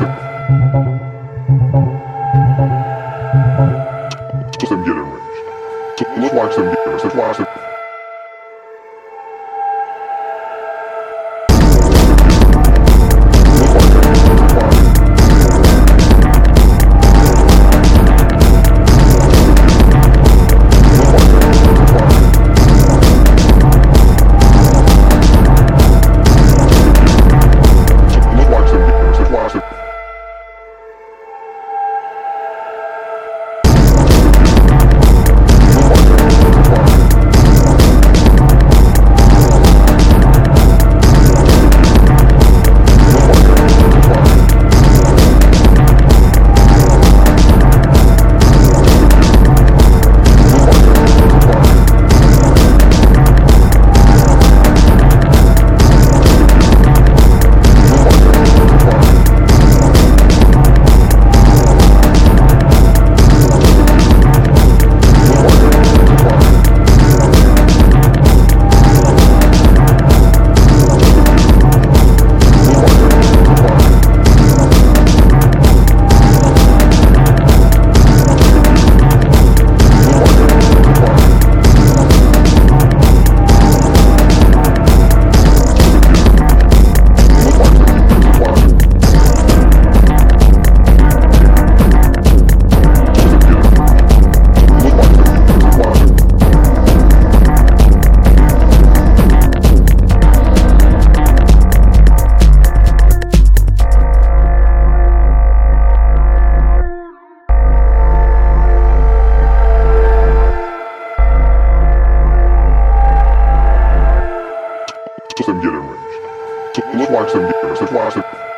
Watch them get enraged. Let's watch them get enraged. Let's watch them. Get enraged. So let's